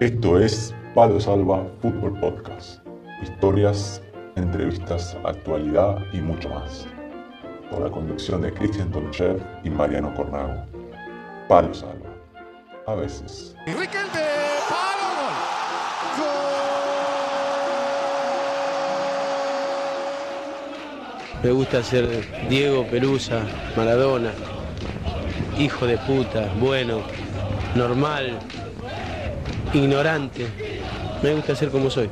Esto es Palo Salva Fútbol Podcast. Historias, entrevistas, actualidad y mucho más. Con la conducción de Cristian Tonchev y Mariano Cornago. Palo Salva. A veces. Me gusta ser Diego Pelusa, Maradona, hijo de puta, bueno, normal, ignorante. Me gusta ser como soy.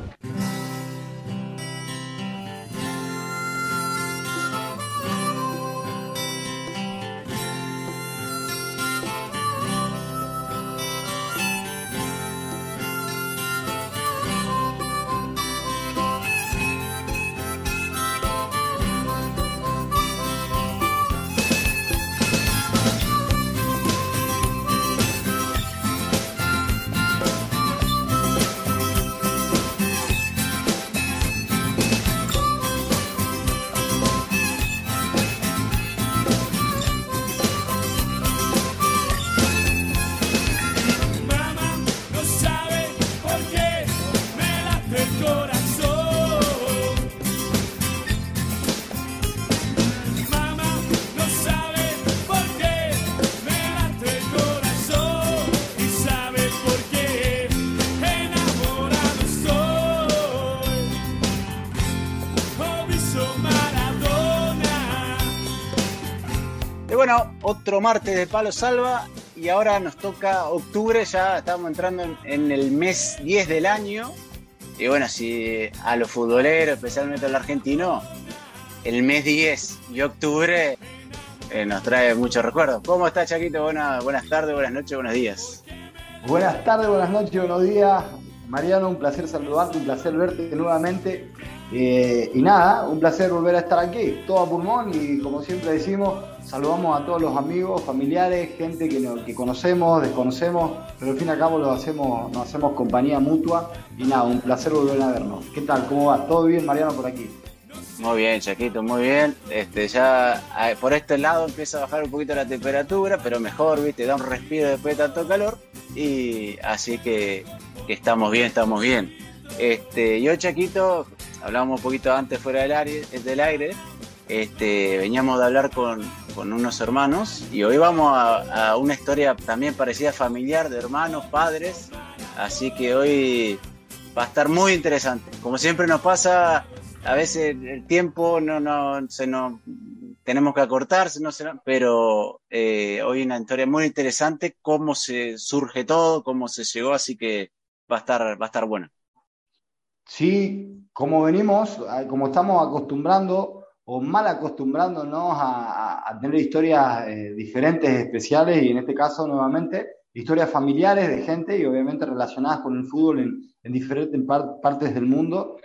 Otro martes de Palo Salva y ahora nos toca octubre, ya estamos entrando en, en el mes 10 del año. Y bueno, si a los futboleros, especialmente al argentino, el mes 10 y octubre eh, nos trae muchos recuerdos. ¿Cómo está Chaquito? Buena- buenas tardes, buenas noches, buenos días. Buenas tardes, buenas noches, buenos días. Mariano, un placer saludarte, un placer verte nuevamente. Eh, y nada, un placer volver a estar aquí, todo a pulmón y como siempre decimos, saludamos a todos los amigos, familiares, gente que, no- que conocemos, desconocemos, pero al fin y al cabo nos hacemos, nos hacemos compañía mutua y nada, un placer volver a vernos. ¿Qué tal? ¿Cómo va? ¿Todo bien, Mariano, por aquí? Muy bien, Chaquito, muy bien. Este, ya por este lado empieza a bajar un poquito la temperatura, pero mejor, viste, da un respiro después de tanto calor. Y así que, estamos bien, estamos bien. Este, yo, Chaquito, hablamos un poquito antes fuera del aire. Este, veníamos de hablar con, unos hermanos y hoy vamos a, una historia también parecida familiar de hermanos, padres. Así que hoy va a estar muy interesante. Como siempre nos pasa, a veces el tiempo no, no se nos tenemos que acortarse, no será, pero eh, hoy una historia muy interesante, cómo se surge todo, cómo se llegó, así que va a estar, va a estar bueno. Sí, como venimos, como estamos acostumbrando o mal acostumbrándonos a, a- tener historias eh, diferentes, especiales y en este caso nuevamente historias familiares de gente y obviamente relacionadas con el fútbol en, en diferentes par- partes del mundo.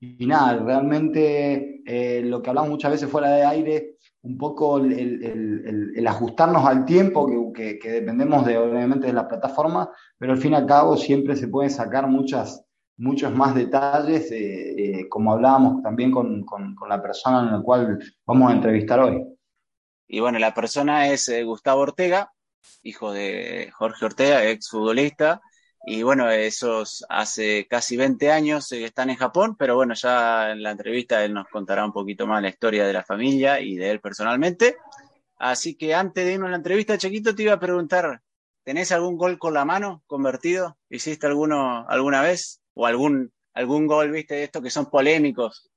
Y, nada, realmente eh, lo que hablamos muchas veces fuera de aire, un poco el- el- el- el ajustarnos al tiempo, que, que- que dependemos de, obviamente de la plataforma, pero al fin y al cabo siempre se pueden sacar muchas muchos más detalles, eh, eh, como hablábamos también con, con- la persona en la cual vamos a entrevistar hoy. Y bueno, la persona es eh, Gustavo Ortega, hijo de Jorge Ortega, ex futbolista. Y bueno, esos hace casi 20 años eh, están en Japón, pero bueno, ya en la entrevista él nos contará un poquito más la historia de la familia y de él personalmente. Así que antes de irnos a la entrevista, Chiquito, te iba a preguntar, ¿tenés algún gol con la mano convertido? ¿Hiciste alguno alguna vez? ¿O algún, algún gol, viste, de estos que son polémicos?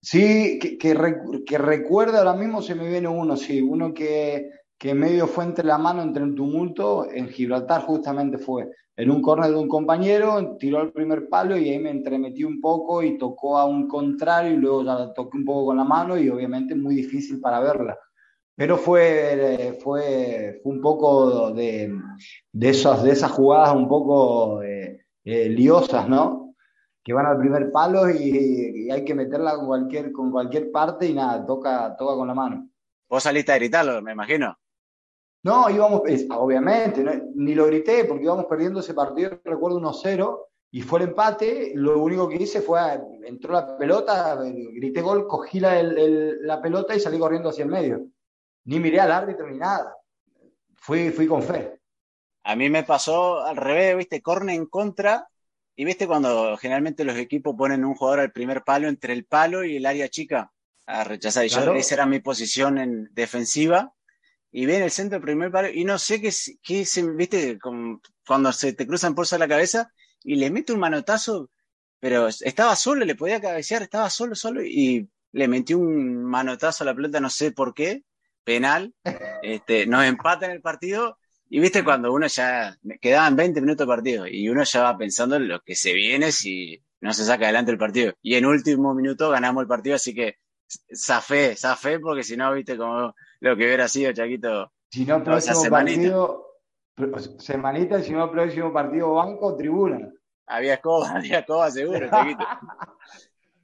Sí, que, que, recu- que recuerdo ahora mismo se me viene uno, sí, uno que, que medio fue entre la mano, entre el tumulto, en Gibraltar justamente fue, en un córner de un compañero, tiró al primer palo y ahí me entremetí un poco y tocó a un contrario y luego ya la toqué un poco con la mano y obviamente muy difícil para verla. Pero fue, eh, fue, fue un poco de, de, esas, de esas jugadas un poco eh, liosas, ¿no? Que van al primer palo y, y hay que meterla con cualquier, con cualquier parte y nada, toca, toca con la mano. Vos saliste a gritarlo, me imagino. No, íbamos, es- obviamente, no- ni lo grité porque íbamos perdiendo ese partido, recuerdo 1-0, y fue el empate. Lo único que hice fue, entró la pelota, grité gol, cogí la, el- el- la pelota y salí corriendo hacia el medio. Ni miré al árbitro ni nada. Fui, fui con fe. A mí me pasó al revés, viste, corne en contra. Y viste cuando generalmente los equipos ponen un jugador al primer palo entre el palo y el área chica a rechazar. Y yo, esa era mi posición en defensiva. Y ve en el centro del primer palo. Y no sé qué, qué se, viste, como cuando se te cruzan por la cabeza y le mete un manotazo. Pero estaba solo, le podía cabecear, estaba solo, solo. Y le metió un manotazo a la pelota, no sé por qué. Penal. Este, nos empatan el partido. Y viste cuando uno ya quedaban 20 minutos de partido y uno ya va pensando en lo que se viene si no se saca adelante el partido. Y en último minuto ganamos el partido, así que zafé, zafé, porque si no, viste como lo que hubiera sido, Chaquito. Si no, próximo semanita. partido, semanita, si no, próximo partido banco tribuna. Había escoba, había escoba seguro, Chaquito.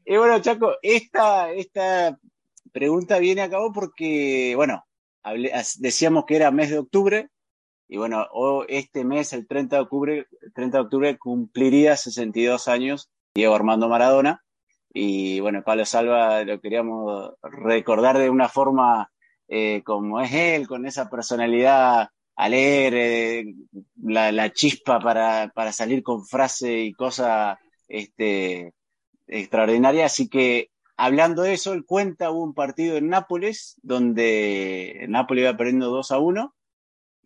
Y bueno, Chaco, esta, esta pregunta viene a cabo porque, bueno, hablé- decíamos que era mes de octubre, y bueno, este mes, el 30 de octubre, 30 de octubre cumpliría 62 años Diego Armando Maradona. Y bueno, Pablo Salva lo queríamos recordar de una forma eh, como es él, con esa personalidad alegre, la, la chispa para, para salir con frase y cosa este, extraordinaria. Así que hablando de eso, él cuenta hubo un partido en Nápoles donde Nápoles iba perdiendo 2 a 1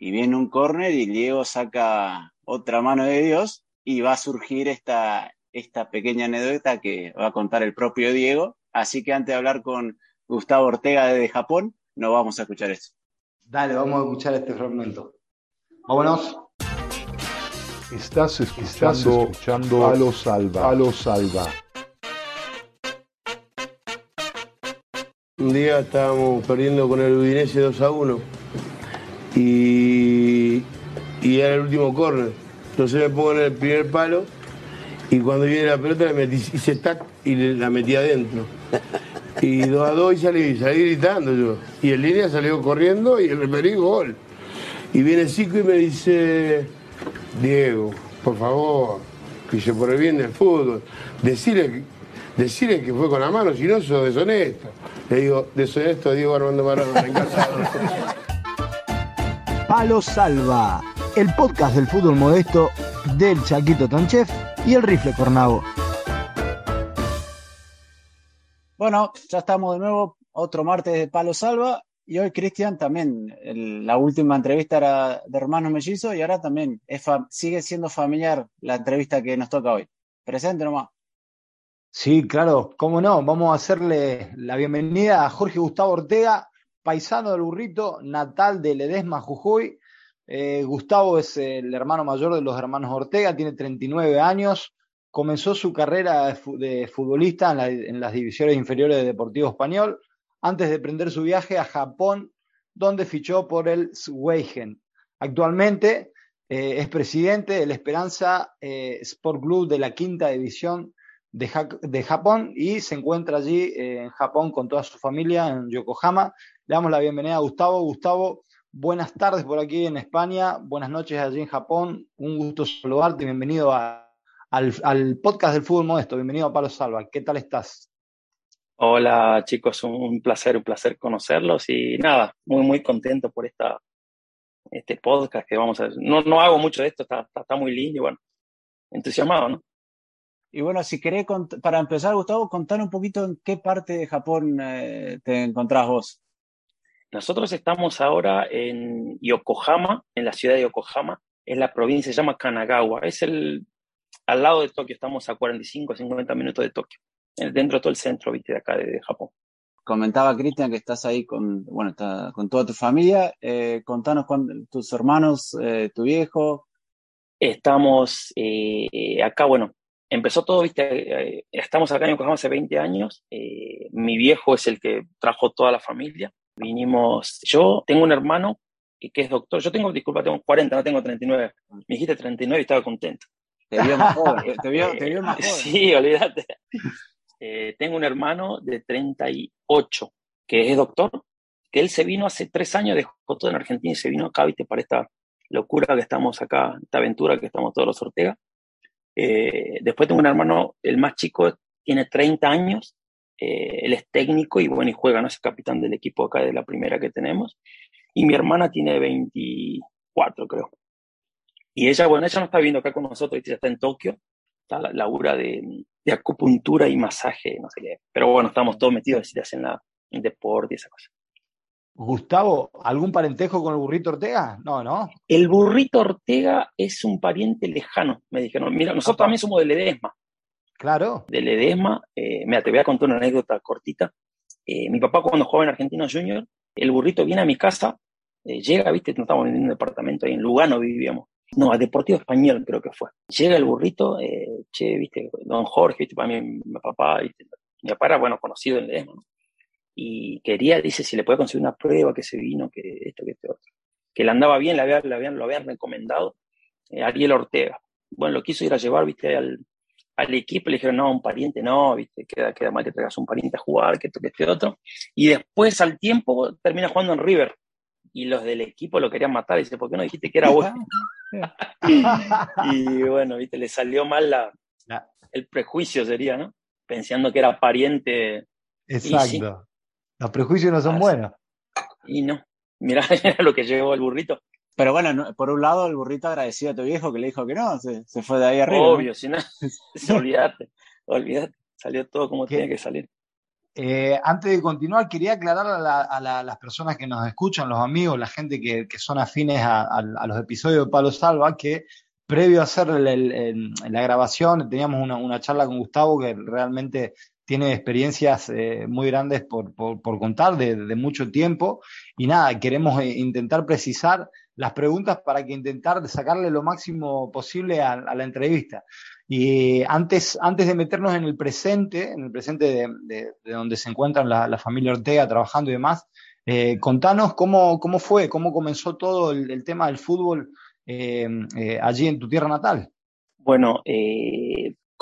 y viene un córner y Diego saca otra mano de Dios y va a surgir esta, esta pequeña anécdota que va a contar el propio Diego. Así que antes de hablar con Gustavo Ortega desde Japón, no vamos a escuchar esto. Dale, vamos a escuchar este fragmento. Vámonos. Estás escuchando, Palo Salva. Palo Salva. Un día estábamos perdiendo con el Udinese 2 a 1 y, y era el último córner. Entonces me pongo en el primer palo y cuando viene la pelota le metí, hice tac y la metí adentro. Y 2 a 2 y salí, salí gritando yo. Y el línea salió corriendo y el referí gol. Y viene Zico y me dice, Diego, por favor, que se por el bien del fútbol, decirle, decirle que fue con la mano, si no sos deshonesto. Le digo, deshonesto Diego Armando Maradona, encantado. Palo Salva, el podcast del fútbol modesto del Chaquito Tonchef y el Rifle Cornavo. Bueno, ya estamos de nuevo, otro martes de Palo Salva. Y hoy, Cristian, también el- la última entrevista era de hermanos mellizos y ahora también es sigue siendo familiar la entrevista que nos toca hoy. Presente nomás. Sí, claro, cómo no. Vamos a hacerle la bienvenida a Jorge Gustavo Ortega, paisano del burrito, natal de Ledesma, Jujuy. Eh, Gustavo es el hermano mayor de los hermanos Ortega, tiene 39 años. Comenzó su carrera de, fu- de futbolista en, la- en las divisiones inferiores de Deportivo Español, antes de emprender su viaje a Japón, donde fichó por el Sweigen. Actualmente eh, es presidente del Esperanza eh, Sport Club de la quinta división de, de Japón y se encuentra allí eh, en Japón con toda su familia en Yokohama. Le damos la bienvenida a Gustavo. Gustavo, buenas tardes por aquí en España, buenas noches allí en Japón. Un gusto saludarte, bienvenido a- al, al podcast del fútbol modesto, bienvenido a Palo Salva. ¿Qué tal estás? Hola chicos, un placer, un placer conocerlos y nada, muy muy contento por esta, este podcast que vamos a No, no hago mucho de esto, está, está, está muy lindo y bueno, entusiasmado, ¿no? Y bueno, si querés, para empezar, Gustavo, contar un poquito en qué parte de Japón eh, te encontrás vos. Nosotros estamos ahora en Yokohama, en la ciudad de Yokohama, es la provincia, se llama Kanagawa, es el, al lado de Tokio, estamos a 45, 50 minutos de Tokio, dentro de todo el centro, viste, de acá de, de Japón. Comentaba Cristian que estás ahí con, bueno, está con toda tu familia. Eh, contanos cuán- tus hermanos, eh, tu viejo. Estamos eh, acá, bueno, empezó todo, viste, eh, estamos acá en Yokohama hace 20 años. eh, mi viejo es el que trajo toda la familia. Vinimos, yo tengo un hermano que, es doctor. Yo tengo, disculpa, tengo 40, no tengo 39. Me dijiste 39 y estaba contento. Te vio más joven. Te, te vio, te vio más Eh, joven. Sí, olvídate. Eh, tengo un hermano de 38 que es doctor, que él se vino hace tres años, dejó todo en Argentina y se vino acá, viste, para esta locura que estamos acá, esta aventura que estamos todos los Ortega. Eh, después tengo un hermano, el más chico, tiene 30 años, eh, él es técnico y bueno, y juega, no es capitán del equipo acá de la primera que tenemos. Y mi hermana tiene 24, creo. Y ella, bueno, ella no está viviendo acá con nosotros, ella está en Tokio, está la labura de, de acupuntura y masaje, no sé qué. Pero bueno, estamos todos metidos en la en deporte y esa cosa. Gustavo, ¿algún parentejo con el burrito Ortega? No, no. El burrito Ortega es un pariente lejano, me dijeron. Mira, nosotros Opa. también somos de Ledesma. Claro. De Ledesma, eh, mira, te voy a contar una anécdota cortita. Eh, mi papá cuando jugaba en Argentino Junior, el burrito viene a mi casa, eh, llega, viste, no estábamos en un departamento ahí en Lugano vivíamos. No, al Deportivo Español creo que fue. Llega el burrito, eh, che, viste, don Jorge, viste, para mí, mi papá, viste, mi papá era, bueno, conocido en Ledesma, ¿no? Y quería, dice, si le puede conseguir una prueba, que se vino, que esto, que este otro. Que le andaba bien, le habían, lo habían recomendado. eh, Ariel Ortega. Bueno, lo quiso ir a llevar, viste, al, al equipo, le dijeron, no, un pariente no, viste, queda, queda mal que traigas un pariente a jugar, que esto, que este otro. Y después, al tiempo, termina jugando en River. Y los del equipo lo querían matar, dice, ¿por qué no dijiste que era bueno? y bueno, viste, le salió mal la, La- el prejuicio, sería, ¿no? Pensando que era pariente, Exacto. Los prejuicios no son Así. buenos. y no. Mirá, era lo que llevó el burrito. Pero bueno, no- por un lado, el burrito agradecido a tu viejo que le dijo que no, se, se fue de ahí arriba. ¿no? Obvio, si no, olvídate, olvídate. Salió todo como ¿Qué? tenía que salir. Eh, antes de continuar, quería aclarar a, la- a la- las personas que nos escuchan, los amigos, la gente que, que son afines a, a- a los episodios de Palo Salva, que previo a hacer el- el- el- la grabación teníamos una, una charla con Gustavo que realmente tiene experiencias eh, muy grandes por, contar de, mucho tiempo. Y nada, queremos eh, intentar precisar las preguntas para que intentar sacarle lo máximo posible a, la entrevista. Y antes, antes de meternos en el presente, en el presente de, de- de donde se encuentran la, familia Ortega trabajando y demás, eh, contanos cómo, cómo fue, cómo comenzó todo el, tema del fútbol allí en tu tierra natal. Bueno,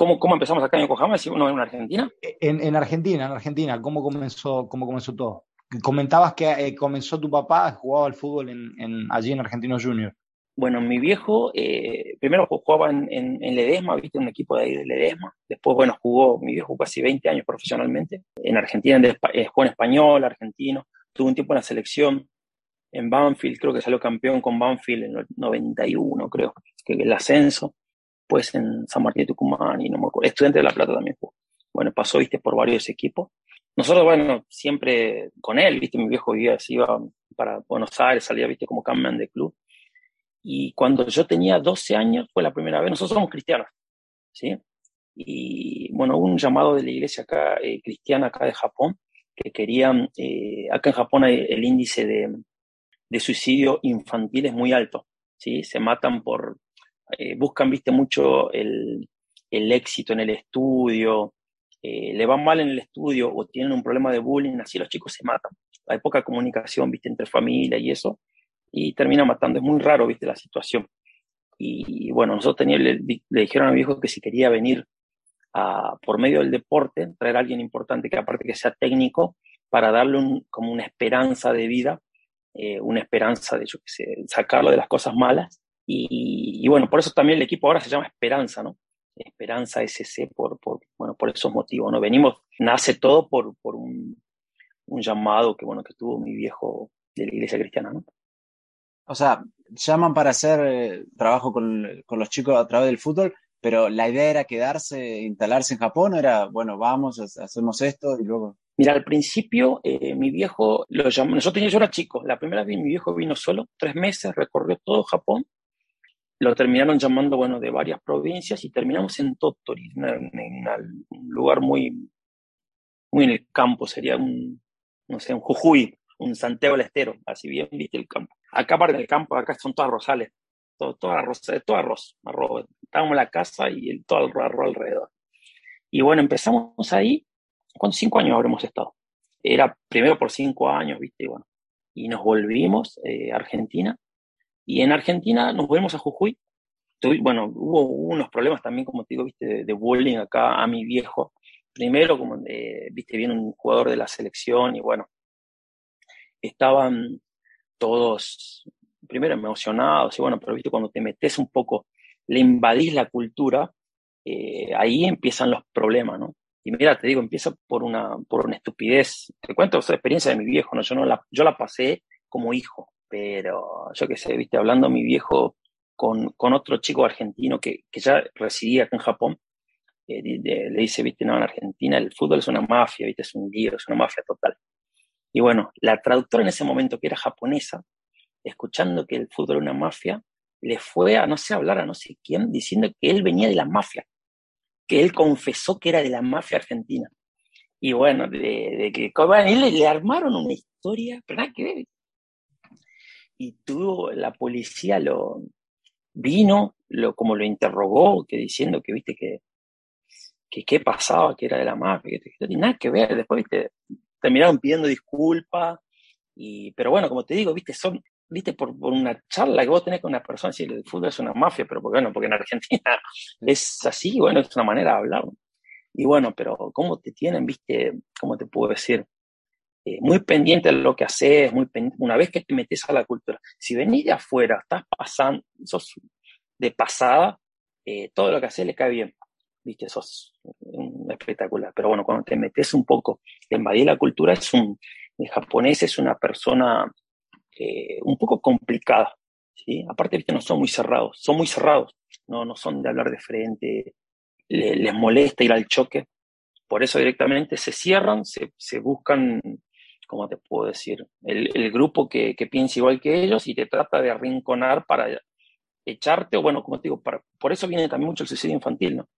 ¿cómo, ¿cómo empezamos acá en Yokohama? Si uno en Argentina. En, en Argentina, en Argentina, ¿cómo comenzó, cómo comenzó todo? Comentabas que eh, comenzó tu papá, jugaba al fútbol en, en- allí en Argentino Junior. Bueno, mi viejo eh, primero jugaba en, en, Ledesma, viste, un equipo de ahí de Ledesma. Después, bueno, jugó, mi viejo casi 20 años profesionalmente. En Argentina, eh, jugó en español, argentino. Tuvo un tiempo en la selección, en Banfield, creo que salió campeón con Banfield en el 91, creo, que el ascenso. Pues en San Martín de Tucumán y no me acuerdo. Estudiante de La Plata también jugó. Bueno, pasó, viste, por varios equipos. Nosotros, bueno, siempre con él, viste, mi viejo vivía, se iba para Buenos Aires, salía, viste, como campeón de club. Y cuando yo tenía 12 años fue la primera vez, nosotros somos cristianos, ¿sí? Y bueno, hubo un llamado de la iglesia acá, eh, cristiana acá de Japón, que querían, eh, acá en Japón hay el índice de, de suicidio infantil es muy alto, ¿sí? Se matan por, eh, buscan, viste, mucho el, el éxito en el estudio, eh, le va mal en el estudio o tienen un problema de bullying, así los chicos se matan. Hay poca comunicación, viste, entre familia y eso, y termina matando. Es muy raro, viste, la situación. Y bueno, nosotros teníamos, le, dijeron a mi hijo que si quería venir por medio del deporte, traer a alguien importante que aparte que sea técnico, para darle como una esperanza de vida, eh, una esperanza de, sacarlo de las cosas malas. Y, y, bueno, por eso también el equipo ahora se llama Esperanza, ¿no? Esperanza SC, por, por, bueno, por esos motivos, ¿no? Venimos, nace todo por, por un, un llamado que, bueno, que tuvo mi viejo de la iglesia cristiana, ¿no? O sea, llaman para hacer eh, trabajo con, con, los chicos a través del fútbol, pero la idea era quedarse, instalarse en Japón, o era, bueno, vamos, hacemos esto y luego. Mira, al principio eh, mi viejo lo llamó, yo, tenía, yo era chico, la primera vez mi viejo vino solo, tres meses, recorrió todo Japón, lo terminaron llamando, bueno, de varias provincias y terminamos en Tottori, en, un lugar muy, muy en el campo, sería un, no sé, un Jujuy, un Santiago del Estero, así bien viste el campo. Acá parte del campo, acá son todas rosales, todo, todo arroz, todo arroz, arroz. Estábamos en la casa y el, todo el arroz alrededor. Y bueno, empezamos ahí, ¿cuántos cinco años habremos estado? Era primero por cinco años, viste, y bueno. Y nos volvimos eh, a Argentina. Y en Argentina nos volvimos a Jujuy. Bueno, hubo unos problemas también, como te digo, viste, de, de bullying acá a mi viejo. Primero, como, eh, viste, viene un jugador de la selección y bueno, estaban todos primero emocionados y bueno, pero viste cuando te metes un poco, le invadís la cultura, eh, ahí empiezan los problemas, ¿no? Y mira, te digo, empieza por una, por una estupidez. Te cuento esa experiencia de mi viejo, ¿no? Yo, no la, yo la pasé como hijo, pero yo qué sé, viste, hablando a mi viejo con, con otro chico argentino que, que ya residía acá en Japón. Eh, le dice, viste, no, en Argentina el fútbol es una mafia, viste, es un lío, es una mafia total. Y bueno, la traductora en ese momento, que era japonesa, escuchando que el fútbol era una mafia, le fue a no sé hablar a no sé quién diciendo que él venía de la mafia, que él confesó que era de la mafia argentina. Y bueno, de, de que bueno, y le, le armaron una historia, pero nada que. Y tuvo, la policía lo vino, lo, como lo interrogó, que diciendo que viste que, que qué pasaba, que era de la mafia, que, no tiene nada que ver. Después, viste, terminaron pidiendo disculpas. Y, pero bueno, como te digo, viste, son, viste, por, por una charla que vos tenés con una persona, decirle el fútbol es una mafia, pero porque, bueno, porque en Argentina es así, bueno, es una manera de hablar. Y bueno, pero ¿cómo te tienen, viste, cómo te puedo decir? Eh, muy pendiente de lo que haces, muy una vez que te metes a la cultura. Si venís de afuera, estás pasando, sos de pasada, eh, todo lo que haces le cae bien, viste, sos espectacular. Pero bueno, cuando te metes un poco, te invadís la cultura, es un, el japonés es una persona eh, un poco complicada, ¿sí? Aparte, viste, no son muy cerrados, son muy cerrados, no, no son de hablar de frente, le- les molesta ir al choque, por eso directamente se cierran, se buscan, ¿cómo te puedo decir? El, el grupo que, que piensa igual que ellos y te trata de arrinconar para echarte, o bueno, como te digo, para, por eso viene también mucho el suicidio infantil, ¿no?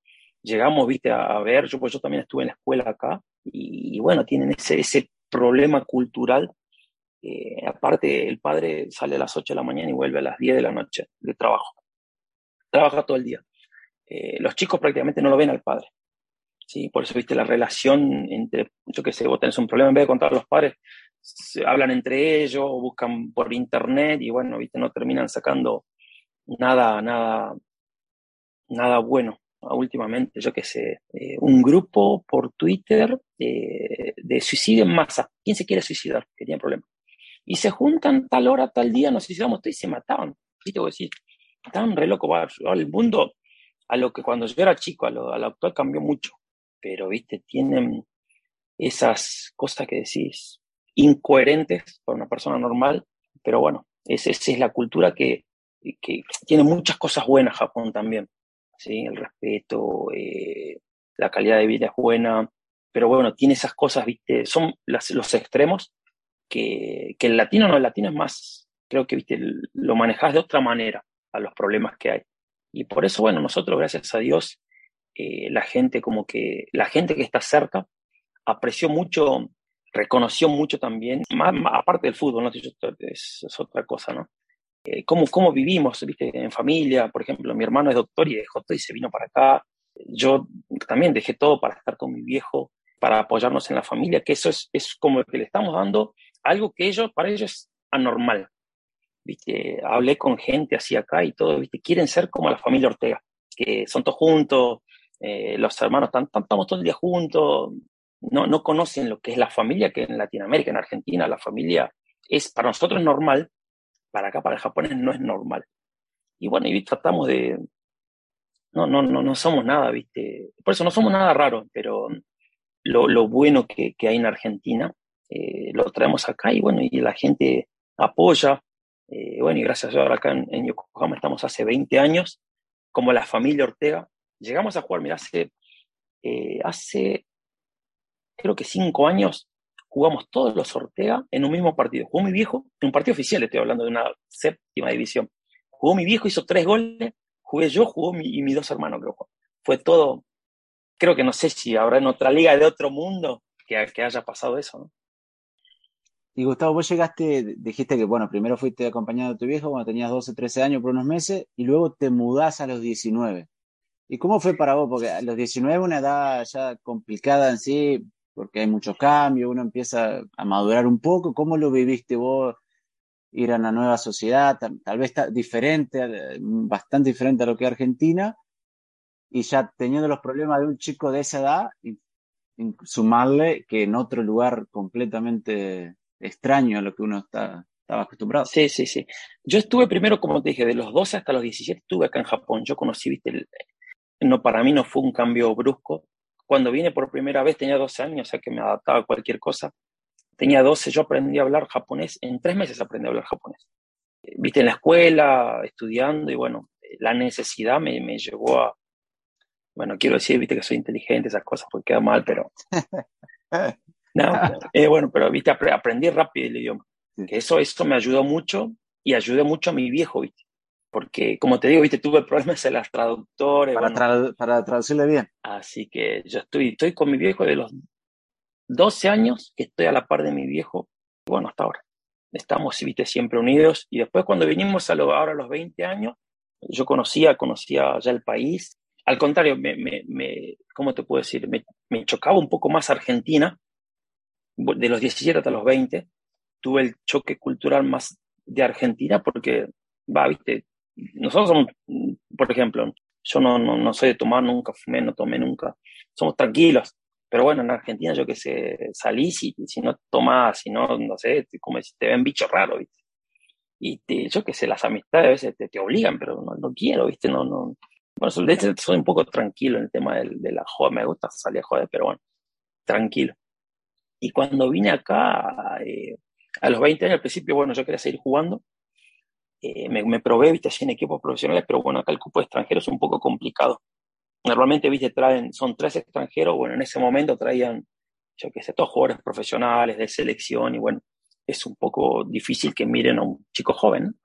Llegamos, viste, a, ver, yo, pues yo también estuve en la escuela acá, y, y bueno, tienen ese, ese problema cultural. eh, aparte, el padre sale a las 8 de la mañana y vuelve a las 10 de la noche de trabajo. Trabaja todo el día. Eh, los chicos prácticamente no lo ven al padre. ¿Sí? Por eso, viste, la relación entre, yo qué sé, vos tenés un problema, en vez de contar a los padres, se hablan entre ellos, o buscan por internet y bueno, viste, no terminan sacando nada, nada, nada bueno. Últimamente, yo qué sé, eh, un grupo por Twitter eh, de suicidio en masa. ¿Quién se quiere suicidar? Que tiene problema. Y se juntan tal hora, tal día, nos suicidamos todos y se mataban. ¿Viste? Vos decís, estaban re locos. va, El mundo, a lo que cuando yo era chico, a lo, a lo actual cambió mucho. Pero, viste, tienen esas cosas que decís incoherentes para una persona normal. Pero bueno, es- esa es la cultura que, que tiene muchas cosas buenas Japón también. ¿sí? El respeto, eh, la calidad de vida es buena. Pero bueno, tiene esas cosas, viste, son los extremos que, que el latino no, el latino es más, creo que, viste, lo manejas de otra manera a los problemas que hay. Y por eso, bueno, nosotros, gracias a Dios, eh, la gente como que, la gente que está cerca apreció mucho, reconoció mucho también, más, más- aparte del fútbol, ¿no? Es, es otra cosa, ¿no? Eh, cómo, cómo vivimos, ¿viste? En familia, por ejemplo, mi hermano es doctor y dejó todo y se vino para acá. Yo también dejé todo para estar con mi viejo, para apoyarnos en la familia, que eso es, es como que le estamos dando algo que ellos, para ellos es anormal. ¿Viste? Hablé con gente así acá y todo, ¿viste? Quieren ser como la familia Ortega, que son todos juntos, eh, los hermanos estamos todo el día juntos, no, no conocen lo que es la familia, que en Latinoamérica, en Argentina, la familia es para nosotros normal, para acá, para el japonés no es normal. Y bueno, y tratamos de, no, no, no, no somos nada, ¿viste? Por eso no somos nada raro, pero lo, lo bueno que, que hay en Argentina eh, lo traemos acá y bueno, y la gente apoya. eh, bueno, y gracias a Dios ahora acá en Yokohama estamos hace 20 años, como la familia Ortega. Llegamos a jugar, mira, hace, eh, hace creo que 5 años jugamos todos los Ortega en un mismo partido. Jugó mi viejo, en un partido oficial, estoy hablando de una séptima división. Jugó mi viejo, hizo tres goles, jugué yo, jugó mi, y mis dos hermanos, creo. Fue todo, creo que no sé si habrá en otra liga de otro mundo que, que haya pasado eso, ¿no? Y Gustavo, vos llegaste, dijiste que, bueno, primero fuiste acompañado de tu viejo cuando tenías 12, 13 años por unos meses y luego te mudás a los 19. ¿Y cómo fue para vos? Porque a los 19 es una edad ya complicada en sí, porque hay muchos cambios, uno empieza a madurar un poco. ¿Cómo lo viviste vos? Ir a una nueva sociedad, tal, vez diferente, bastante diferente a lo que es Argentina, y ya teniendo los problemas de un chico de esa edad, sumarle que en otro lugar completamente extraño a lo que uno está, estaba acostumbrado. Sí, sí, sí. Yo estuve primero, como te dije, de los 12 hasta los 17 estuve acá en Japón. Yo conocí, viste, el, no, para mí no fue un cambio brusco. Cuando vine por primera vez tenía 12 años, o sea que me adaptaba a cualquier cosa. Tenía 12, yo aprendí a hablar japonés, en tres meses aprendí a hablar japonés. Viste, en la escuela, estudiando, y bueno, la necesidad me, me llevó a, bueno, quiero decir, viste que soy inteligente, esas cosas, porque queda mal, pero no, eh, bueno, pero viste, apre- aprendí rápido el idioma. Que eso, eso me ayudó mucho y ayudó mucho a mi viejo, viste. Porque, como te digo, viste, tuve problemas en las traductores. Para, bueno, tra- para traducirle bien. Así que yo estoy, estoy con mi viejo de los 12 años que estoy a la par de mi viejo, bueno, hasta ahora. Estamos, viste, siempre unidos. Y después cuando vinimos a lo, ahora a los 20 años, yo conocía, conocía ya el país. Al contrario, me, me, me- ¿cómo te puedo decir? Me, me chocaba un poco más Argentina, de los 17 hasta los 20. Tuve el choque cultural más de Argentina porque, va, viste, nosotros somos, por ejemplo, yo no, no, no soy de tomar, nunca fumé, no tomé nunca. Somos tranquilos. Pero bueno, en Argentina yo que sé, salís y si no tomás, si no, no sé, como si te ven bicho raro, ¿viste? Y te, yo que sé, las amistades a veces te, te obligan, pero no, no quiero, ¿viste? No, no. Bueno, de hecho soy un poco tranquilo en el tema del- de, la joda, me gusta salir a joder, pero bueno, tranquilo. Y cuando vine acá, eh, a los 20 años al principio, bueno, yo quería seguir jugando, eh, me, me probé, viste, así en equipos profesionales, pero bueno, acá el cupo de extranjeros es un poco complicado. Normalmente, viste, traen, son tres extranjeros, bueno, en ese momento traían, yo qué sé, todos jugadores profesionales de selección y bueno, es un poco difícil que miren a un chico joven.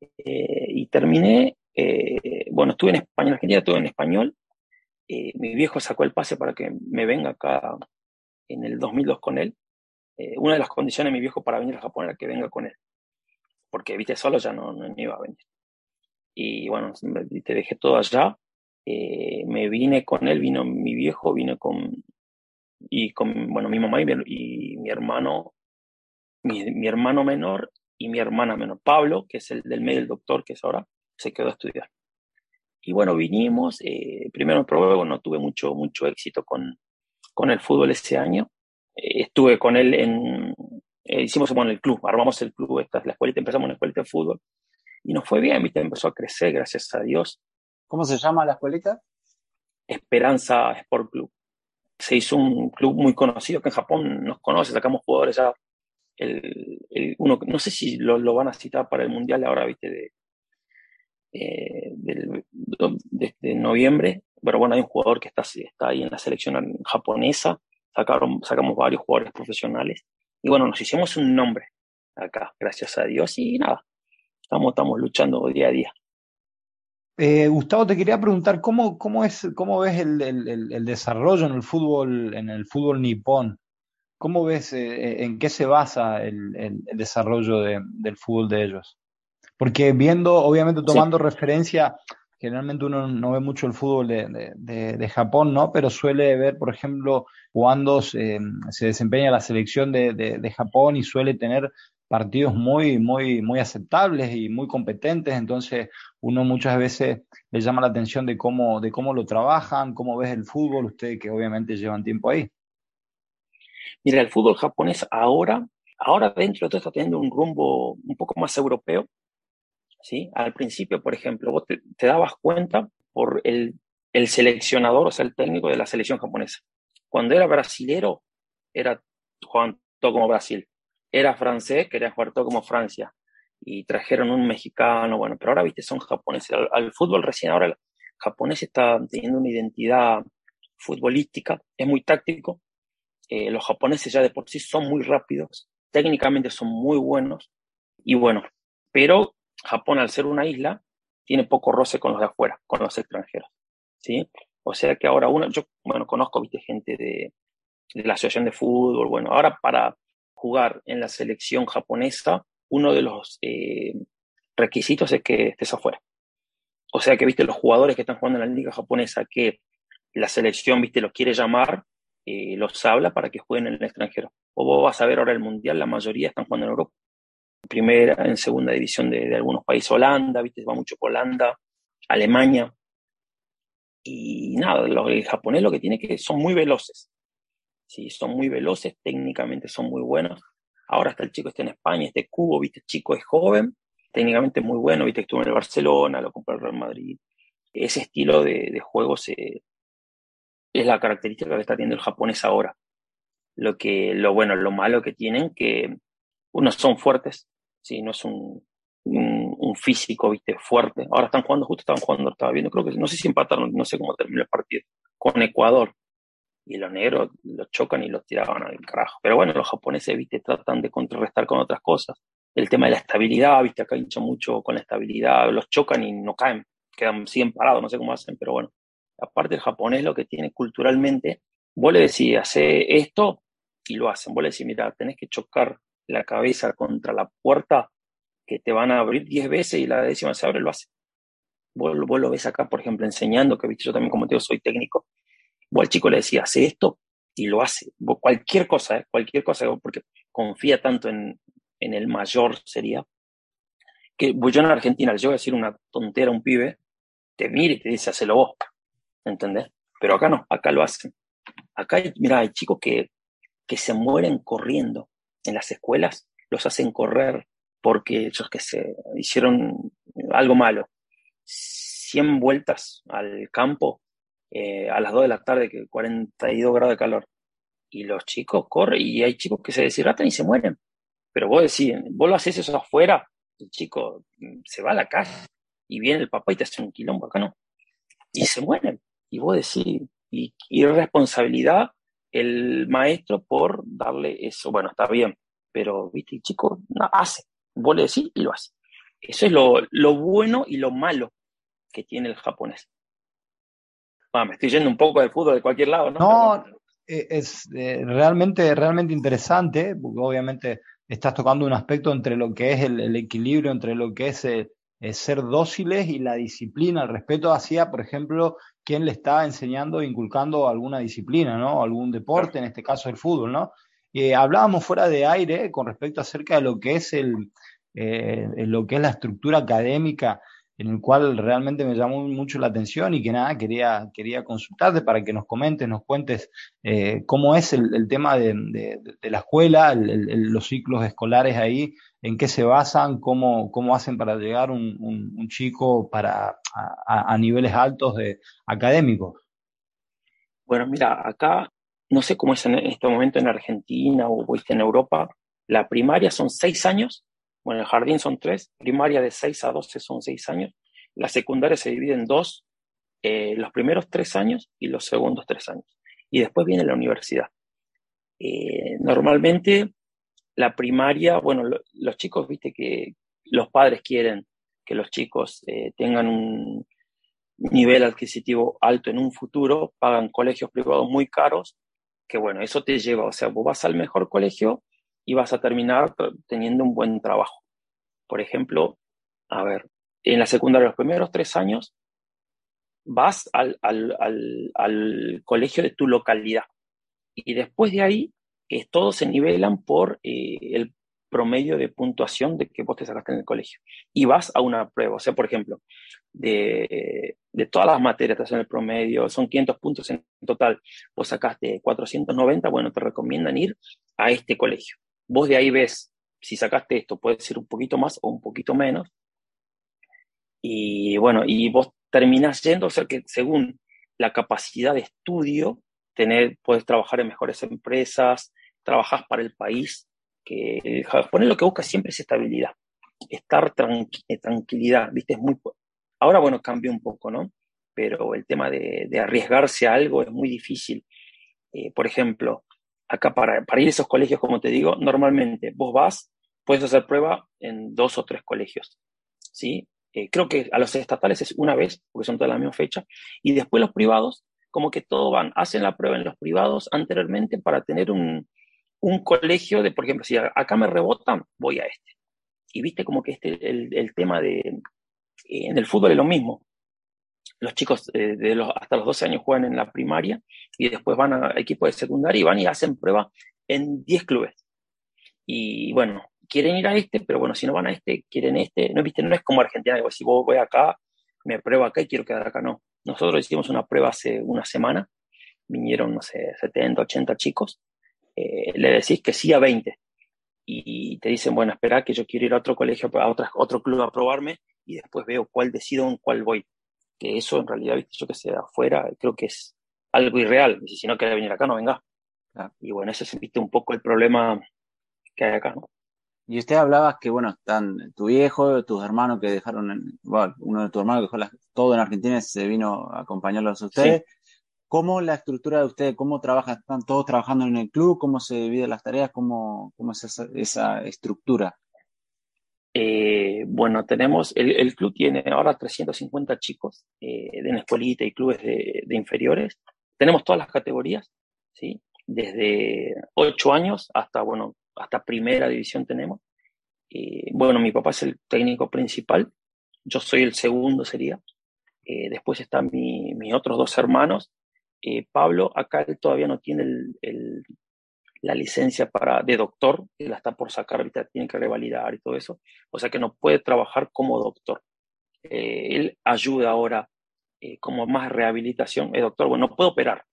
Eh, y terminé, eh, bueno, estuve en España, en Argentina estuve en español, mi viejo sacó el pase para que me venga acá en el 2002 con él. Una de las condiciones de mi viejo para venir a Japón era que venga con él, porque, viste, solo ya no, no iba a venir. Y bueno, te dejé todo allá. Eh, me vine con él, vino mi viejo, vine con, y con, bueno, mi mamá y mi, y mi hermano, mi, mi hermano menor y mi hermana menor. Pablo, que es el del medio, el doctor, que es ahora, se quedó a estudiar. Y bueno, vinimos, eh, primero me probé, no tuve mucho, mucho éxito con, con el fútbol ese año. Eh, estuve con él en, eh, hicimos bueno, el club, armamos el club, esta es la escuelita, empezamos en la escuelita de fútbol y nos fue bien, ¿viste? empezó a crecer, gracias a Dios. ¿Cómo se llama la escuelita? Esperanza Sport Club. Se hizo un club muy conocido que en Japón nos conoce, sacamos jugadores ya. El, el- uno, no sé si lo, lo van a citar para el Mundial ahora, viste, de, eh, del, de, de noviembre. Pero bueno, hay un jugador que está, está ahí en la selección japonesa. Sacaron, sacamos varios jugadores profesionales. Y bueno, nos hicimos un nombre acá, gracias a Dios. Y nada, estamos, estamos luchando día a día. Eh, Gustavo, te quería preguntar cómo, cómo es, cómo ves el, el- desarrollo en el fútbol, en el fútbol nipón. ¿Cómo ves, eh, en qué se basa el, el- desarrollo de- del fútbol de ellos? Porque viendo, obviamente tomando referencia, generalmente uno no ve mucho el fútbol de, de- Japón, ¿no? Pero suele ver, por ejemplo, cuando se, se desempeña la selección de Japón y suele tener partidos muy, muy, muy aceptables y muy competentes. Entonces, uno muchas veces le llama la atención de cómo, de cómo lo trabajan, cómo ves el fútbol, ustedes que obviamente llevan tiempo ahí. Mira, el fútbol japonés ahora, ahora dentro de todo está teniendo un rumbo un poco más europeo. ¿Sí? Al principio, por ejemplo, vos te, te dabas cuenta por el, el seleccionador, o sea, el técnico de la selección japonesa. Cuando era brasilero, era jugaban todo como Brasil. Era francés, quería jugar todo como Francia. Y trajeron un mexicano, bueno, pero ahora, viste, son japoneses. Al, al fútbol recién ahora el japonés está teniendo una identidad futbolística, es muy táctico. Eh, los japoneses ya de por sí son muy rápidos, técnicamente son muy buenos. Y bueno, pero Japón, al ser una isla, tiene poco roce con los de afuera, con los extranjeros. ¿sí? O sea que ahora uno, yo, bueno, conozco, viste, gente de, la asociación de fútbol. Bueno, ahora para jugar en la selección japonesa, uno de los eh, requisitos es que estés afuera. O sea que, viste, los jugadores que están jugando en la liga japonesa, que la selección, viste, los quiere llamar, eh, los habla para que jueguen en el extranjero. O vos vas a ver ahora el mundial, la mayoría están jugando en Europa. Primera, en segunda división de, algunos países, Holanda, viste, va mucho por Holanda, Alemania. Y nada, los, el japonés lo que tiene que son muy veloces. Sí, son muy veloces, técnicamente son muy buenos. Ahora está el chico este en España, este Cubo, viste, el chico es joven, técnicamente muy bueno, viste, estuvo en el Barcelona, lo compró el Real Madrid. Ese estilo de, juego se, es la característica que está teniendo el japonés ahora. Lo que, lo bueno, lo malo que tienen, que unos son fuertes, sí, no es un, un, físico, viste, fuerte. Ahora están jugando, justo estaban jugando, estaba viendo, creo que, no sé si empataron, no sé cómo terminó el partido, con Ecuador. Y los negros los chocan y los tiraban al carajo. Pero bueno, los japoneses, viste, tratan de contrarrestar con otras cosas. El tema de la estabilidad, viste, acá hincha mucho con la estabilidad, los chocan y no caen, quedan, siguen parados, no sé cómo hacen, pero bueno. Aparte el japonés lo que tiene culturalmente, vos le decís, hace esto y lo hacen. Vos le decís, mira, tenés que chocar la cabeza contra la puerta que te van a abrir 10 veces y la décima se abre, lo hace. Vos, lo ves acá, por ejemplo, enseñando, que viste, yo también como te digo, soy técnico. Vos al chico le decís, hace esto y lo hace. Cualquier cosa, ¿eh? cualquier cosa, porque confía tanto en, en el mayor sería, que vos yo en Argentina, le llego a decir una tontera a un pibe, te mira y te dice, hacelo vos. ¿Entendés? Pero acá no, acá lo hacen. Acá, mira, hay chicos que, que se mueren corriendo en las escuelas, los hacen correr porque ellos que se hicieron algo malo. 100 vueltas al campo eh, a las 2 de la tarde, que 42 grados de calor. Y los chicos corren, y hay chicos que se deshidratan y se mueren. Pero vos decís, vos lo haces eso afuera, el chico se va a la casa y viene el papá y te hace un quilombo, acá no. Y se mueren. Y vos decís, y, y responsabilidad el maestro por darle eso. Bueno, está bien, pero, viste, el chico no, hace. Vos le decís y lo hace. Eso es lo, lo bueno y lo malo que tiene el japonés. Bueno, me estoy yendo un poco del fútbol de cualquier lado, ¿no? No, eh, es eh, realmente, realmente interesante, porque obviamente estás tocando un aspecto entre lo que es el, el equilibrio, entre lo que es eh, ser dóciles y la disciplina, el respeto hacia, por ejemplo, quien le está enseñando inculcando alguna disciplina, ¿no? Algún deporte, en este caso el fútbol, ¿no? Eh, hablábamos fuera de aire con respecto acerca de lo que es el, eh, lo que es la estructura académica en el cual realmente me llamó mucho la atención y que nada, quería, quería consultarte para que nos comentes, nos cuentes eh, cómo es el, tema de, la escuela, el, el, los ciclos escolares ahí, en qué se basan, cómo, cómo hacen para llegar un, un, chico para, a, niveles altos de académicos. Bueno, mira, acá no sé cómo es en este momento en Argentina o en Europa, la primaria son seis años bueno, el jardín son tres, primaria de 6 a 12 son 6 años, la secundaria se divide en dos, eh, los primeros tres años y los segundos tres años. Y después viene la universidad. Eh, normalmente la primaria, bueno, lo, los chicos, viste que los padres quieren que los chicos eh, tengan un nivel adquisitivo alto en un futuro, pagan colegios privados muy caros, que bueno, eso te lleva, o sea, vos vas al mejor colegio y vas a terminar teniendo un buen trabajo. Por ejemplo, a ver, en la secundaria los primeros tres años vas al, al, al colegio de tu localidad y después de ahí todos se nivelan por eh, el promedio de puntuación de que vos te sacaste en el colegio. Y vas a una prueba, o sea, por ejemplo, de, de todas las materias te hacen el promedio, son 500 puntos en total, vos sacaste 490, bueno, te recomiendan ir a este colegio. Vos de ahí ves si sacaste esto, puede ser un poquito más o un poquito menos. Y bueno, y vos terminás yendo, o sea que según la capacidad de estudio, tener, puedes trabajar en mejores empresas, trabajas para el país, que el lo que busca siempre es estabilidad, estar tranqui tranquilidad, viste, es muy... Ahora, bueno, cambia un poco, ¿no? Pero el tema de, arriesgarse a algo es muy difícil. Eh, por ejemplo, acá para, para ir a esos colegios, como te digo, normalmente vos vas, puedes hacer prueba en dos o tres colegios, ¿sí? Eh, creo que a los estatales es una vez, porque son todas la misma fecha, y después los privados, como que todo van, hacen la prueba en los privados anteriormente para tener un, un colegio de, por ejemplo, si acá me rebotan, voy a este. Y viste como que este, el, el tema de, eh, en el fútbol es lo mismo. Los chicos eh, de los, hasta los 12 años juegan en la primaria y después van a equipos de secundaria y van y hacen prueba en 10 clubes. Y bueno, quieren ir a este, pero bueno, si no van a este, quieren este. No, ¿viste? no es como Argentina, digo, si vos voy acá, me pruebo acá y quiero quedar acá, no. Nosotros hicimos una prueba hace una semana, vinieron, no sé, 70, 80 chicos, eh, le decís que sí a 20 y te dicen, bueno, espera que yo quiero ir a otro colegio, a otra, otro club a probarme y después veo cuál decido en cuál voy. Que eso en realidad, viste, yo que sé, afuera, creo que es algo irreal. Y si no quiere venir acá, no venga. Y bueno, ese es viste, un poco el problema que hay acá, ¿no? Y usted hablaba que, bueno, están tu viejo, tus hermanos que dejaron, en- bueno, uno de tus hermanos que dejó todo en Argentina se vino a acompañarlos a ustedes. ¿Cómo la estructura de ustedes, cómo trabajan? ¿Están todos trabajando en el club? ¿Cómo se dividen las tareas? ¿Cómo, cómo es esa, esa estructura? Eh, bueno, tenemos, el, el club tiene ahora 350 chicos eh, en escuelita y clubes de, inferiores. Tenemos todas las categorías, ¿sí? Desde 8 años hasta, bueno, hasta primera división tenemos. Eh, bueno, mi papá es el técnico principal, yo soy el segundo sería. Eh, después están mi, mis otros dos hermanos. Eh, Pablo, acá él todavía no tiene el, el- la licencia para, de doctor, él la está por sacar, ahorita tiene que revalidar y todo eso, o sea que no puede trabajar como doctor. Eh, él ayuda ahora eh, como más rehabilitación, es doctor, bueno, no puede operar,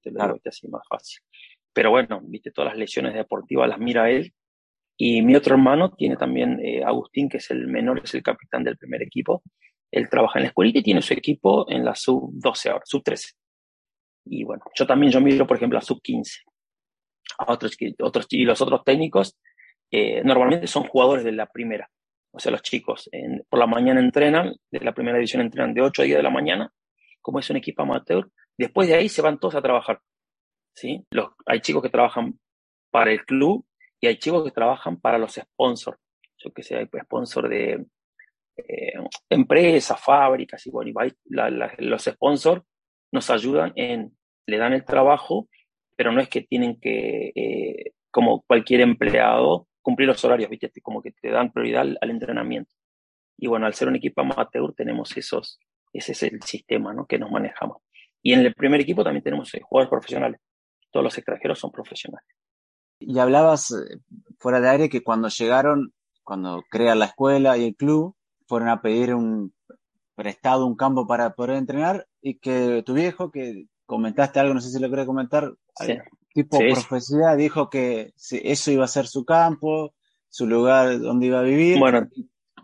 te lo digo así más fácil. Pero bueno, viste, todas las lesiones deportivas las mira él. Y mi otro hermano tiene también, Agustín, que es el menor, es el capitán del primer equipo. Él trabaja en la escuelita y tiene su equipo en la sub-12 ahora, sub-13. Y bueno, yo también, yo miro, por ejemplo, a sub-15. A otros, otros, y los otros técnicos eh, normalmente son jugadores de la primera. O sea, los chicos por la mañana entrenan, de la primera división entrenan de 8 a 10 de la mañana, como es un equipo amateur. Después de ahí se van todos a trabajar. ¿sí? Los, hay chicos que trabajan para el club y hay chicos que trabajan para los sponsors. Yo que sé, hay sponsors de eh, empresas, fábricas, y bueno, y la- los sponsors nos ayudan en, le dan el trabajo, pero no es que tienen que, eh, como cualquier empleado, cumplir los horarios, ¿viste? Como que te dan prioridad al, entrenamiento. Y bueno, al ser un equipo amateur tenemos esos, ese es el sistema, ¿no? Que nos manejamos. Y en el primer equipo también tenemos eh, jugadores profesionales. Todos los extranjeros son profesionales. Y hablabas eh, fuera de aire que cuando llegaron, cuando crean la escuela y el club, fueron a pedir un prestado, un campo para poder entrenar y que tu viejo, que comentaste algo, no sé si lo querés comentar, Sí. tipo Sí, profecía, dijo que eso iba a ser su campo, su lugar donde iba a vivir. Bueno,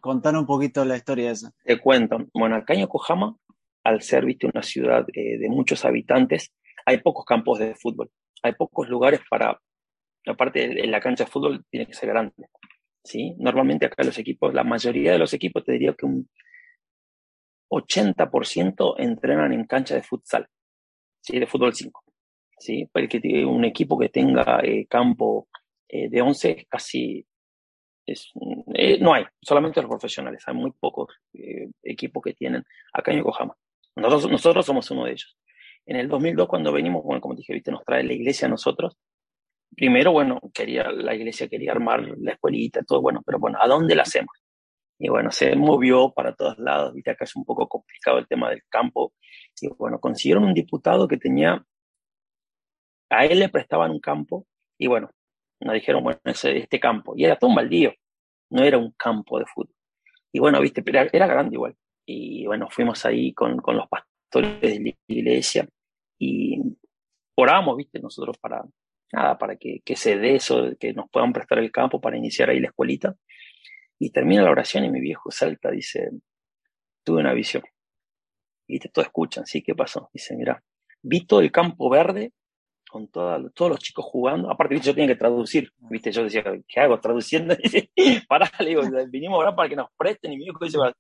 Contar un poquito la historia esa. Te cuento, bueno, acá en Yokohama, al ser, viste, una ciudad eh, de muchos habitantes, hay pocos campos de fútbol, hay pocos lugares para, aparte de la cancha de fútbol tiene que ser grande, ¿sí? Normalmente acá los equipos, la mayoría de los equipos, te diría que un 80% entrenan en cancha de futsal, ¿sí? De fútbol 5, ¿sí? Porque un equipo que tenga eh, campo eh, de 11 es casi es, eh, no hay, solamente los profesionales. Hay muy pocos equipos que tienen acá en Yokohama. Nosotros, nosotros somos uno de ellos. En el 2002, cuando venimos, bueno, como dije, viste, nos trae la iglesia a nosotros. Primero, bueno, quería, la iglesia quería armar la escuelita, todo bueno, pero bueno, ¿a dónde la hacemos? Y bueno, se movió para todos lados, viste, acá es un poco complicado el tema del campo. Y bueno, consiguieron un diputado que tenía, a él le prestaban un campo, y bueno, nos dijeron, bueno, ese, este campo, y era todo un baldío, no era un campo de fútbol. Y bueno, viste, era, era grande igual. Y bueno, fuimos ahí con, con los pastores de la iglesia y oramos, viste, nosotros para, nada, para que, que se dé eso, que nos puedan prestar el campo para iniciar ahí la escuelita. Y termina la oración y mi viejo salta, dice, tuve una visión. Y viste, todos escuchan, ¿sí? ¿Qué pasó? Dice, mira, vi todo el campo verde con toda- todos los chicos jugando. Aparte, yo tenía que traducir, ¿viste? Yo decía, ¿qué hago traduciendo? Pará, le digo, vinimos ahora para que nos presten. Y mi hijo dice, "Va-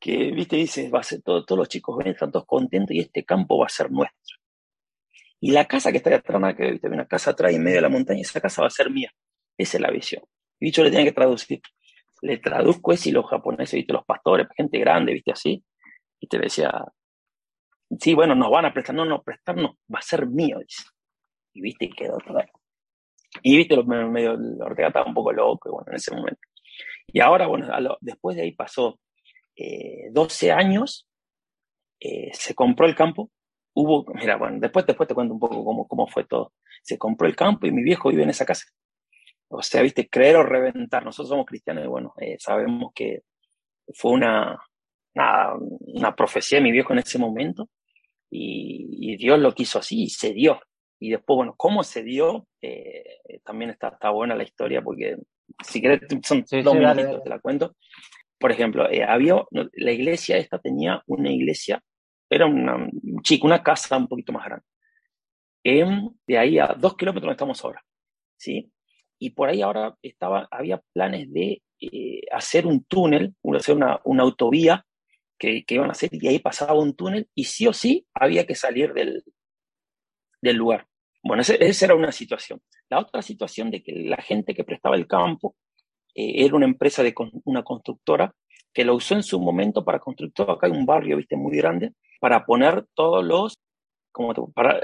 que, ¿viste? Dice, va a ser todo, todos los chicos ven, están todos contentos y este campo va a ser nuestro. Y la casa que está atrás, nada que ¿viste? Una casa atrás en medio de la montaña, esa casa va a ser mía. Esa es la visión. Y yo le tenía que traducir. Le traduzco eso y los japoneses, ¿viste? Los pastores, gente grande, ¿viste? Así. Y te decía, sí, bueno, nos van a prestar, no, no, prestarnos va a ser mío, dice. Y viste, y quedó todo. Y viste, lo- medio, Ortega estaba un poco loco, bueno, en ese momento. Y ahora, bueno, después de ahí pasó eh, 12 años, eh, se compró el campo. Hubo, mira, bueno, después, después te cuento un poco cómo, cómo fue todo. Se compró el campo y mi viejo vive en esa casa. O sea, viste, creer o reventar. Nosotros somos cristianos y bueno, eh, sabemos que fue una, nada, una profecía de mi viejo en ese momento y, y Dios lo quiso así y se dio. Y después, bueno, cómo se dio, eh, también está, está buena la historia porque si querés, son Sí, dos sí, dale. te la cuento. Por ejemplo, eh, había, la iglesia esta tenía una iglesia, era una chica, una casa un poquito más grande. Em, de ahí a dos kilómetros donde estamos ahora, ¿sí? Y por ahí ahora estaba, había planes de eh, hacer un túnel, hacer una, una autovía que, que iban a hacer y ahí pasaba un túnel y sí o sí había que salir del, del lugar. Bueno, esa era una situación. La otra situación de que la gente que prestaba el campo eh, era una empresa de una constructora que lo usó en su momento para construir todo acá hay un barrio, viste, muy grande, para poner todos los, como para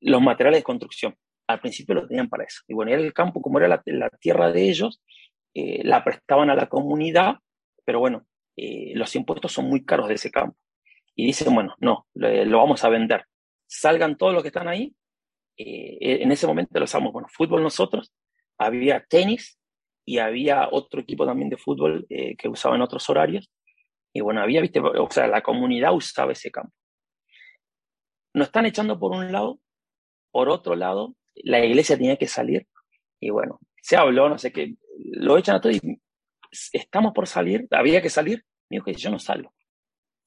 los materiales de construcción. Al principio lo tenían para eso. Y bueno, era el campo, como era la, tierra de ellos, eh, la prestaban a la comunidad, pero bueno, eh, los impuestos son muy caros de ese campo. Y dicen, bueno, no, lo vamos a vender. Salgan todos los que están ahí. Eh, en ese momento lo usamos, bueno, fútbol nosotros, había tenis y había otro equipo también de fútbol que usaba en otros horarios. Y bueno, había, viste, o sea, la comunidad usaba ese campo. Nos están echando por un lado, por otro lado, la iglesia tenía que salir. Y bueno, se habló, no sé qué, lo echan a todo y estamos por salir, había que salir. Me dijo que yo no salgo,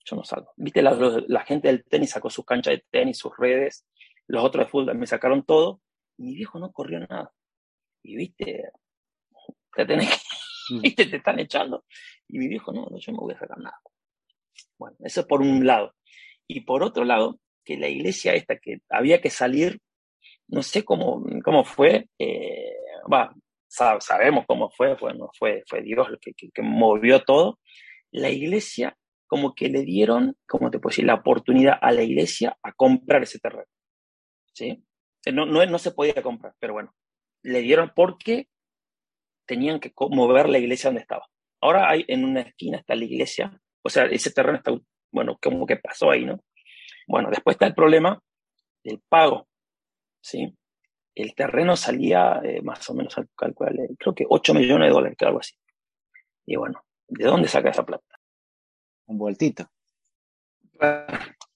yo no salgo. Viste, la, la gente del tenis sacó sus canchas de tenis, sus redes, los otros de fútbol me sacaron todo. Y mi viejo no corrió nada. Y viste, te tenés que, viste, te están echando. Y mi viejo, no, no, yo no voy a sacar nada. Bueno, eso es por un lado. Y por otro lado, que la iglesia esta que había que salir, no sé cómo, cómo fue, eh, sabemos cómo fue, bueno, fue, fue Dios el que, movió todo. La iglesia, como que le dieron, como te puedo decir, la oportunidad a la iglesia a comprar ese terreno. ¿Sí? No, no, no se podía comprar, pero bueno, le dieron porque tenían que mover la iglesia donde estaba. Ahora hay en una esquina está la iglesia, o sea, ese terreno está, bueno, como que pasó ahí, ¿no? Bueno, después está el problema del pago, ¿sí? El terreno salía eh, más o menos, al calcular, eh, creo que 8 millones de dólares, algo así. Y bueno, ¿de dónde saca esa plata? Un vueltito.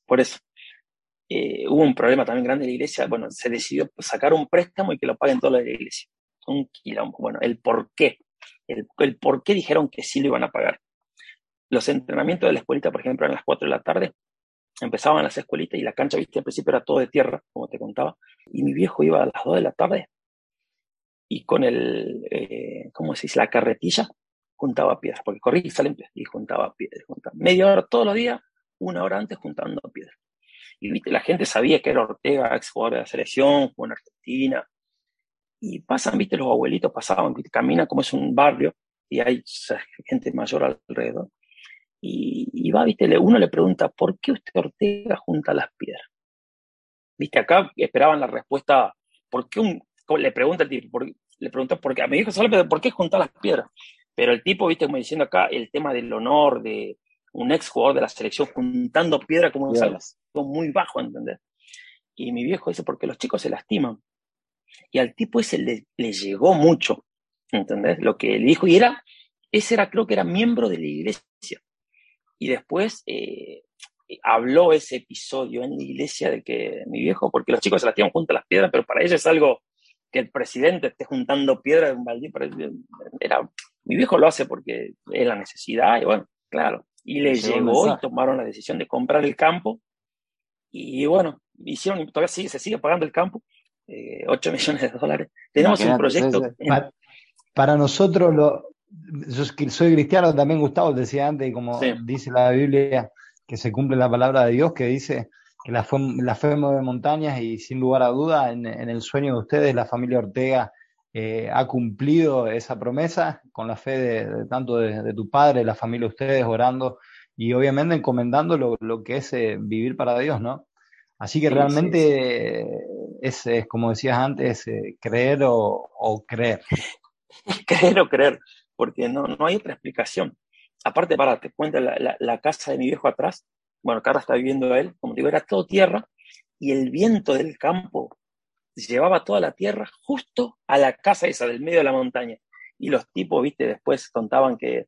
Por eso. Eh, hubo un problema también grande en la iglesia. Bueno, se decidió sacar un préstamo y que lo paguen todos los de la iglesia. Un quilombo. Bueno, el por qué. El, el por qué dijeron que sí lo iban a pagar. Los entrenamientos de la escuelita, por ejemplo, eran las 4 de la tarde. Empezaban las escuelitas y la cancha, viste, al principio era todo de tierra, como te contaba. Y mi viejo iba a las 2 de la tarde y con el, eh, ¿cómo se dice? La carretilla juntaba piedras, porque corría y salen y juntaba piedras. Juntaba. Media hora todos los días, una hora antes juntando piedras. Y viste, la gente sabía que era Ortega, ex jugador de la selección, jugó en Argentina. Y pasan, viste, los abuelitos pasaban, viste, como es un barrio y hay gente mayor alrededor. Y, y va, viste, le- uno le pregunta, ¿por qué usted Ortega junta las piedras? Viste, acá esperaban la respuesta, ¿por qué un, le pregunta el tipo, por- le preguntó, por qué, a mi hijo solo, ¿por qué juntar las piedras? Pero el tipo, viste, como diciendo acá, el tema del honor de un ex jugador de la selección juntando piedra como es algo Piedras. muy bajo, ¿entendés? Y mi viejo dice, porque los chicos se lastiman. Y al tipo ese le, le llegó mucho, ¿entendés? Lo que le dijo, y era, ese era, creo que era miembro de la iglesia. Y después eh, habló ese episodio en la iglesia de que mi viejo, porque los chicos se lastiman junto a las piedras, pero para ellos es algo que el presidente esté juntando piedras de un baldío. Era, mi viejo lo hace porque es la necesidad, y bueno, claro. Y le Llegó y tomaron la decisión de comprar el campo. Y bueno, hicieron, y todavía sigue, se sigue pagando el campo, eh, 8 millones de dólares. Tenemos un proyecto. en- Para nosotros, lo, yo soy cristiano también, Gustavo, decía antes, y como Sí. dice la Biblia, que se cumple la palabra de Dios, que dice que la fe, la fe mueve montañas y sin lugar a duda, en, en el sueño de ustedes, la familia Ortega eh, ha cumplido esa promesa con la fe de, de tanto de, de tu padre, la familia de ustedes, orando y obviamente encomendando lo, lo que es eh, vivir para Dios, ¿no? Así que Sí, realmente Es, es, como decías antes, eh, creer o, o creer. creer o creer, porque no, no hay otra explicación. Aparte, para, te cuento la, la, casa de mi viejo atrás, bueno, que ahora está viviendo él, como digo, era todo tierra, y el viento del campo llevaba toda la tierra justo a la casa esa del medio de la montaña. Y los tipos, viste, después contaban que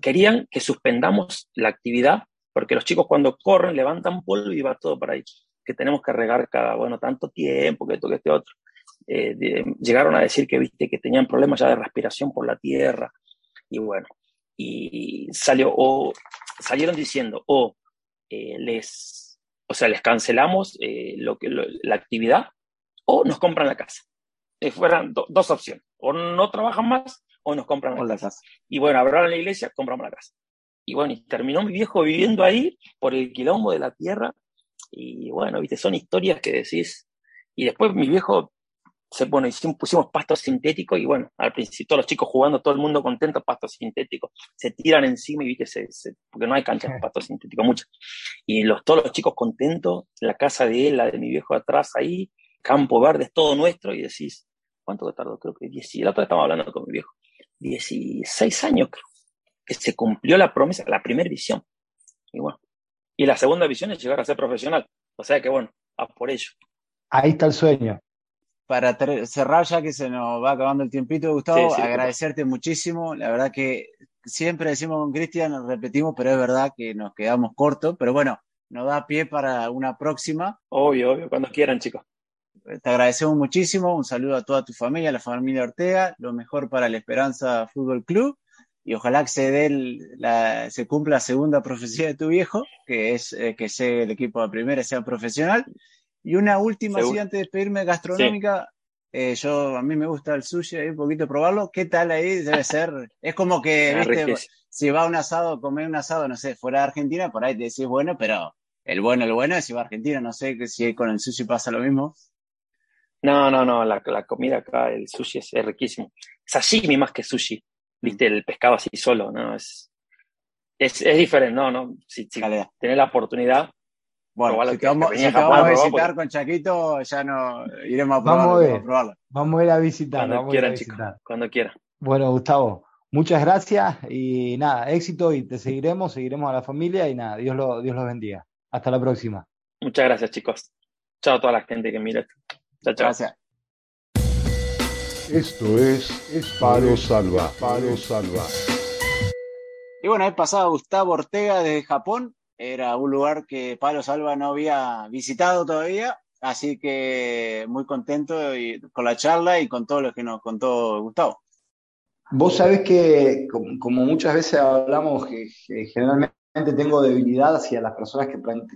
querían que suspendamos la actividad, porque los chicos cuando corren levantan polvo y va todo para ahí, que tenemos que regar cada, bueno, tanto tiempo, que esto, que este otro. Eh, de, llegaron a decir que, viste, que tenían problemas ya de respiración por la tierra, y bueno, y salió, o salieron diciendo, o eh, les, o sea, les cancelamos eh, lo que, lo, la actividad, o nos compran la casa. Eh, fueran do, dos opciones. o no trabajan más o nos compran la casa. Y bueno, hablaron la iglesia, compramos la casa. Y bueno, y terminó mi viejo viviendo ahí por el quilombo de la tierra. Y bueno, viste, son historias que decís. Y después mi viejo se bueno, hicimos, pusimos pasto sintético y bueno, al principio todos los chicos jugando, todo el mundo contento, pasto sintético. Se tiran encima y viste, se, se- porque no hay canchas de pasto sintético, muchas. Y los, todos los chicos contentos, la casa de él, la de mi viejo atrás ahí, campo verde, es todo nuestro, y decís, ¿cuánto tardó? Creo que 10, la otra estaba hablando con mi viejo, 16 años creo, que se cumplió la promesa, la primera visión. Y bueno, y la segunda visión es llegar a ser profesional. O sea que bueno, a por ello. Ahí está el sueño. Para cerrar, ya que se nos va acabando el tiempito, Gustavo, Sí, sí, agradecerte muchísimo. La verdad que siempre decimos con Cristian, nos repetimos, pero es verdad que nos quedamos cortos. Pero bueno, nos da pie para una próxima. Obvio, obvio, cuando quieran, chicos. Te agradecemos muchísimo. Un saludo a toda tu familia, a la familia Ortega. Lo mejor para la Esperanza Fútbol Club. Y ojalá que se, dé el- la, se cumpla la segunda profecía de tu viejo, que es eh, que sea el equipo de primera sea profesional. Y una última, así antes de despedirme, gastronómica. Eh, yo, a mí me gusta el sushi, ahí un poquito probarlo. ¿Qué tal ahí? Debe ser. Es como que, viste, si va a un asado, comer un asado, no sé, fuera de Argentina, por ahí te decís bueno, pero el bueno, el bueno es si va a Argentina. No sé que si con el sushi pasa lo mismo. No, no, no, la, la comida acá, el sushi es, es riquísimo. Sashimi más que sushi, viste, el pescado así solo, ¿no? Es, es, es diferente, no, no. Si, si Calidad. tenés la oportunidad, Bueno, si que- te vamos, si a vamos visitar con Chaquito, ya no iremos a Vamos probarlo. a ver. iremos a probarlo. Vamos a ir a visitar. cuando vamos quieran, visitar. chicos, cuando quieran. Bueno, Gustavo, muchas gracias y nada, éxito y te seguiremos, seguiremos a la familia y nada, Dios lo, Dios los bendiga. Hasta la próxima. Muchas gracias, chicos. Chao a toda la gente que mira esto. Chao, chao. Gracias. Esto es, es Palo Salva. Palo Salva. Y bueno, ahí pasaba Gustavo Ortega desde Japón. Era un lugar que Pablo Salva no había visitado todavía. Así que muy contento y- con la charla y con todo lo que nos contó Gustavo. Vos sabés que, como, muchas veces hablamos, generalmente tengo debilidad hacia las personas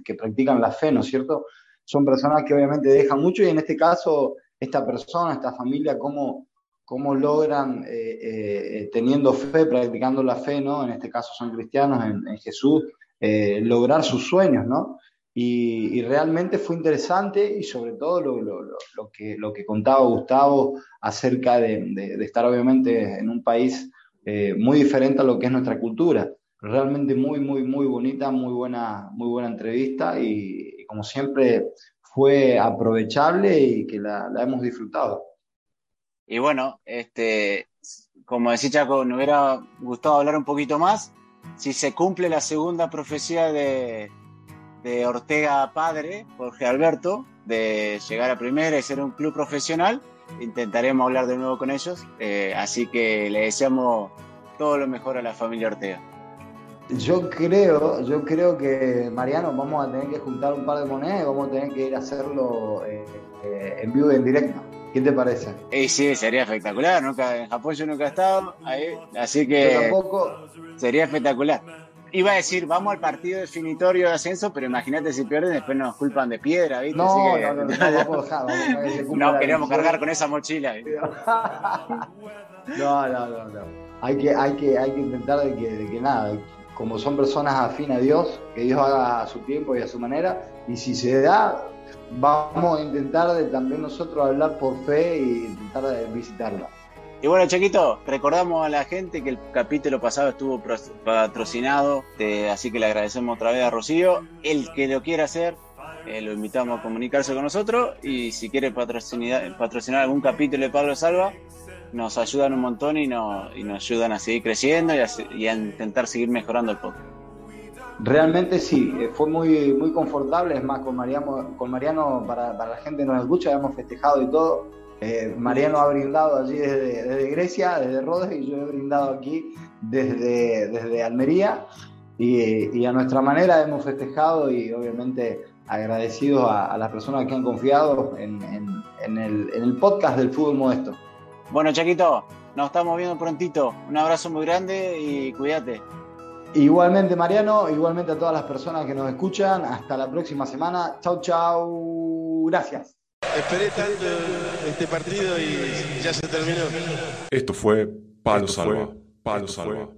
que practican la fe, ¿no es cierto? Son personas que obviamente dejan mucho y en este caso, esta persona, esta familia, cómo, cómo logran, eh, eh, teniendo fe, practicando la fe, ¿no? En este caso son cristianos en, en Jesús, eh, lograr sus sueños, ¿no? Y, realmente fue interesante y sobre todo lo, que, contaba Gustavo acerca de, estar obviamente en un país eh, muy diferente a lo que es nuestra cultura. Realmente muy, muy, muy bonita, muy buena, muy buena entrevista y, como siempre fue aprovechable y que la, la hemos disfrutado. Y bueno, este, como decía Chaco, me hubiera gustado hablar un poquito más. Si se cumple la segunda profecía de, de Ortega Padre, Jorge Alberto, de llegar a primera y ser un club profesional, intentaremos hablar de nuevo con ellos. Eh, así que le deseamos todo lo mejor a la familia Ortega. Yo creo, yo creo que Mariano vamos a tener que juntar un par de monedas y vamos a tener que ir a hacerlo eh, eh, en vivo y en directo. ¿Qué te parece? Y sí, sería espectacular. Nunca, en Japón yo nunca he estado, ahí, así Yo que tampoco, sería espectacular. Iba a decir, vamos al partido definitorio de ascenso, pero imagínate si pierden, después nos culpan de piedra, ¿viste? no, Así que- no, no, no, vamos a dejar, vamos a dejar que se cumpla No queremos cargar con esa mochila. ¿viste? No, no, no, no. Hay que, hay que, hay que intentar de que, de que nada, como son personas afín a Dios, que Dios haga a su tiempo y a su manera, y si se da, vamos a intentar de también nosotros hablar por fe y intentar de visitarlo. Y bueno, Chiquito, recordamos a la gente que el capítulo pasado estuvo patrocinado, así que le agradecemos otra vez a Rocío. El que lo quiera hacer, eh, lo invitamos a comunicarse con nosotros y si quiere patrocinar, algún capítulo de Pablo Salva, nos ayudan un montón y, y nos ayudan a seguir creciendo y a, y a intentar seguir mejorando el podcast. Realmente sí, eh, fue muy, muy confortable, es más, con Mariano, con Mariano para, para la gente que nos escucha, hemos festejado y todo. Eh, Mariano ha brindado allí desde, desde Grecia, desde Rodes, y yo he brindado aquí desde, desde Almería. Y, y a nuestra manera hemos festejado y obviamente agradecidos a, las personas que han confiado en, en- en el, en el podcast del fútbol modesto. Bueno, Chaquito, nos estamos viendo prontito. Un abrazo muy grande y cuídate. Igualmente Mariano, igualmente a todas las personas que nos escuchan. Hasta la próxima semana. Chau, chau. Gracias. esperé tanto este partido y ya se terminó. Esto fue Palo Salva. Palo Salva.